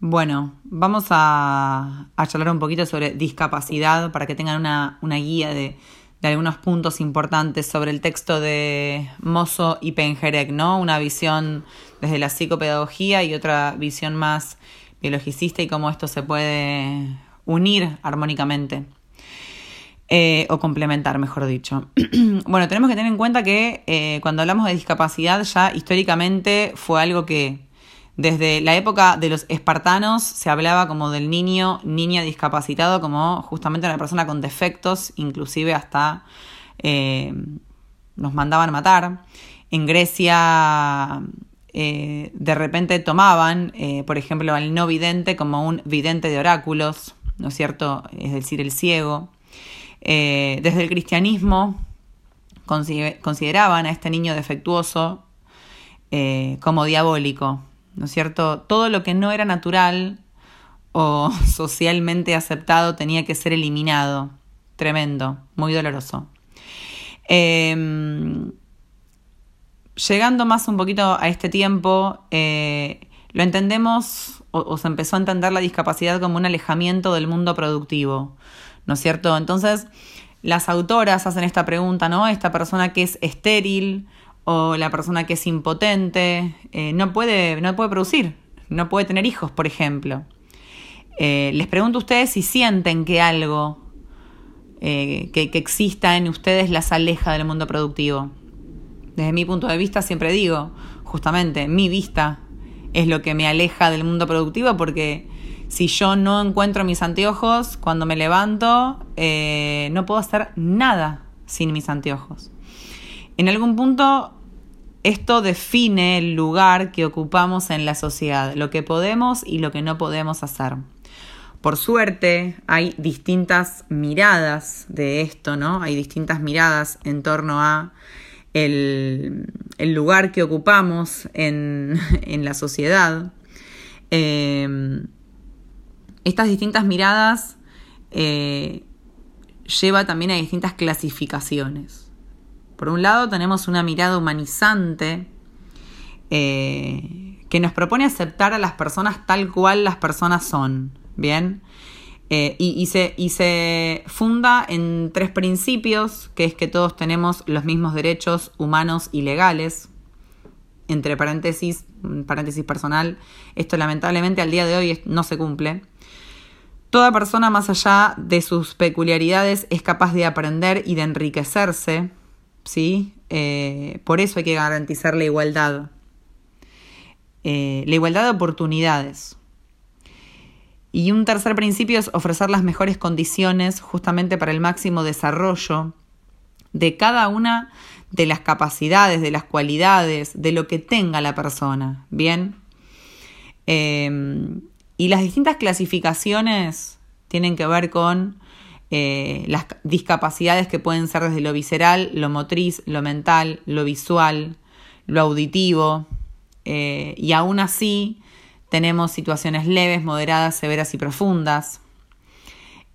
Bueno, vamos a, charlar un poquito sobre discapacidad para que tengan una, guía de, algunos puntos importantes sobre el texto de Mozo y Penjerek, ¿no? Una visión desde la psicopedagogía y otra visión más biologicista y cómo esto se puede unir armónicamente. Eh, o complementar, mejor dicho. bueno, tenemos que tener en cuenta que eh, cuando hablamos de discapacidad ya históricamente fue algo que desde la época de los espartanos se hablaba como del niño, niña discapacitado, como justamente una persona con defectos, inclusive hasta eh, nos mandaban matar. En Grecia de repente tomaban, por ejemplo, al no vidente como un vidente de oráculos, ¿no es cierto? Es decir, el ciego. Eh, desde el cristianismo consideraban a este niño defectuoso eh, como diabólico, ¿no es cierto? Todo lo que no era natural o socialmente aceptado tenía que ser eliminado. Tremendo, muy doloroso. Em, llegando más un poquito a este tiempo, eh, lo entendemos o, se empezó a entender la discapacidad como un alejamiento del mundo productivo, ¿no es cierto? Entonces, las autoras hacen esta pregunta, ¿no? Esta persona que es estéril o la persona que es impotente, eh, no, puede, no puede producir, no puede tener hijos, por ejemplo. Eh, les pregunto a ustedes si sienten que algo eh, que, que exista en ustedes las aleja del mundo productivo. Desde mi punto de vista siempre digo, justamente, mi vista es lo que me aleja del mundo productivo porque si yo no encuentro mis anteojos, cuando me levanto, no puedo hacer nada sin mis anteojos. En algún punto, esto define el lugar que ocupamos en la sociedad, lo que podemos y lo que no podemos hacer. Por suerte, hay distintas miradas de esto, ¿no? Hay distintas miradas en torno a el, lugar que ocupamos en, la sociedad. Eh, estas distintas miradas eh, lleva también a distintas clasificaciones. Por un lado tenemos una mirada humanizante eh, que nos propone aceptar a las personas tal cual las personas son, ¿bien? Eh, y, se, y se funda en tres principios, que es que todos tenemos los mismos derechos humanos y legales, entre paréntesis, paréntesis personal, esto lamentablemente al día de hoy no se cumple. Toda persona más allá de sus peculiaridades es capaz de aprender y de enriquecerse, ¿sí? Eh, por eso hay que garantizar la igualdad. Eh, la igualdad de oportunidades. Y un tercer principio es ofrecer las mejores condiciones justamente para el máximo desarrollo de cada una de las capacidades, de las cualidades, de lo que tenga la persona. Bien. Eh, y las distintas clasificaciones tienen que ver con eh, las discapacidades que pueden ser desde lo visceral, lo motriz, lo mental, lo visual, lo auditivo. Eh, y aún así tenemos situaciones leves, moderadas, severas y profundas.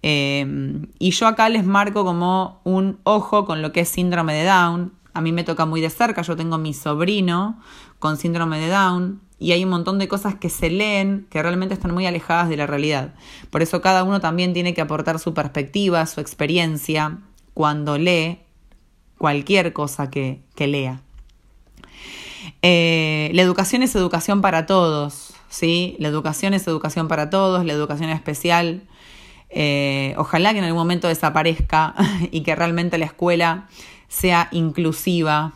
Eh, y yo acá les marco como un ojo con lo que es síndrome de Down. A mí me toca muy de cerca, yo tengo mi sobrino con síndrome de Down y hay un montón de cosas que se leen que realmente están muy alejadas de la realidad. Por eso cada uno también tiene que aportar su perspectiva, su experiencia cuando lee cualquier cosa que, lea. Eh, la educación es educación para todos, ¿sí? La educación es educación para todos, la educación especial. Eh, ojalá que en algún momento desaparezca y que realmente la escuela sea inclusiva,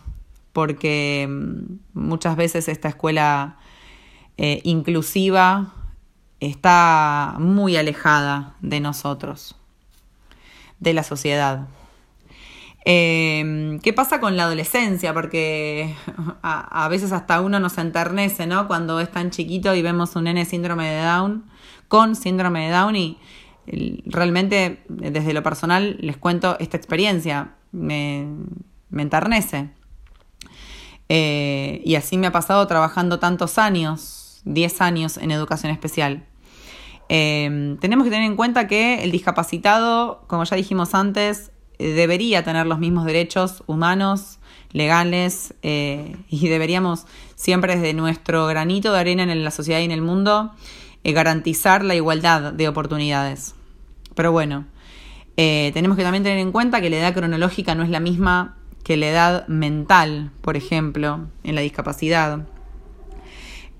porque mm, muchas veces esta escuela eh, inclusiva está muy alejada de nosotros, de la sociedad. Em, ¿Qué pasa con la adolescencia? Porque a, veces hasta uno nos enternece, ¿no? Cuando es tan chiquito y vemos un nene síndrome de Down, con síndrome de Down y realmente desde lo personal les cuento esta experiencia, me, me enternece. Eh, y así me ha pasado trabajando tantos años 10 años en educación especial. Em, tenemos que tener en cuenta que el discapacitado, como ya dijimos antes, debería tener los mismos derechos humanos, legales, eh, y deberíamos siempre desde nuestro granito de arena en la sociedad y en el mundo eh, garantizar la igualdad de oportunidades. Pero bueno, eh, tenemos que también tener en cuenta que la edad cronológica no es la misma que la edad mental, por ejemplo, en la discapacidad.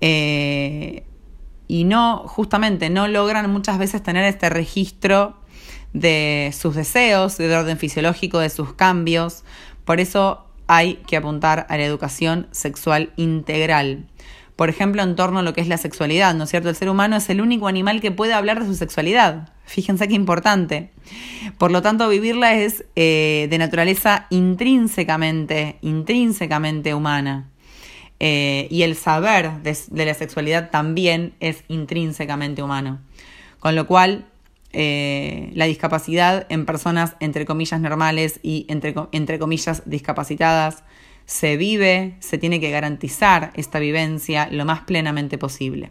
Eh, y no, justamente, no logran muchas veces tener este registro de sus deseos, de orden fisiológico, de sus cambios. Por eso hay que apuntar a la educación sexual integral. Por ejemplo, en torno a lo que es la sexualidad, ¿no es cierto? El ser humano es el único animal que puede hablar de su sexualidad. Fíjense qué importante. Por lo tanto, vivirla es eh, de naturaleza intrínsecamente, intrínsecamente humana. Eh, y el saber de, la sexualidad también es intrínsecamente humano. Con lo cual, eh, la discapacidad en personas entre comillas normales y entre, entre comillas discapacitadas se vive, se tiene que garantizar esta vivencia lo más plenamente posible.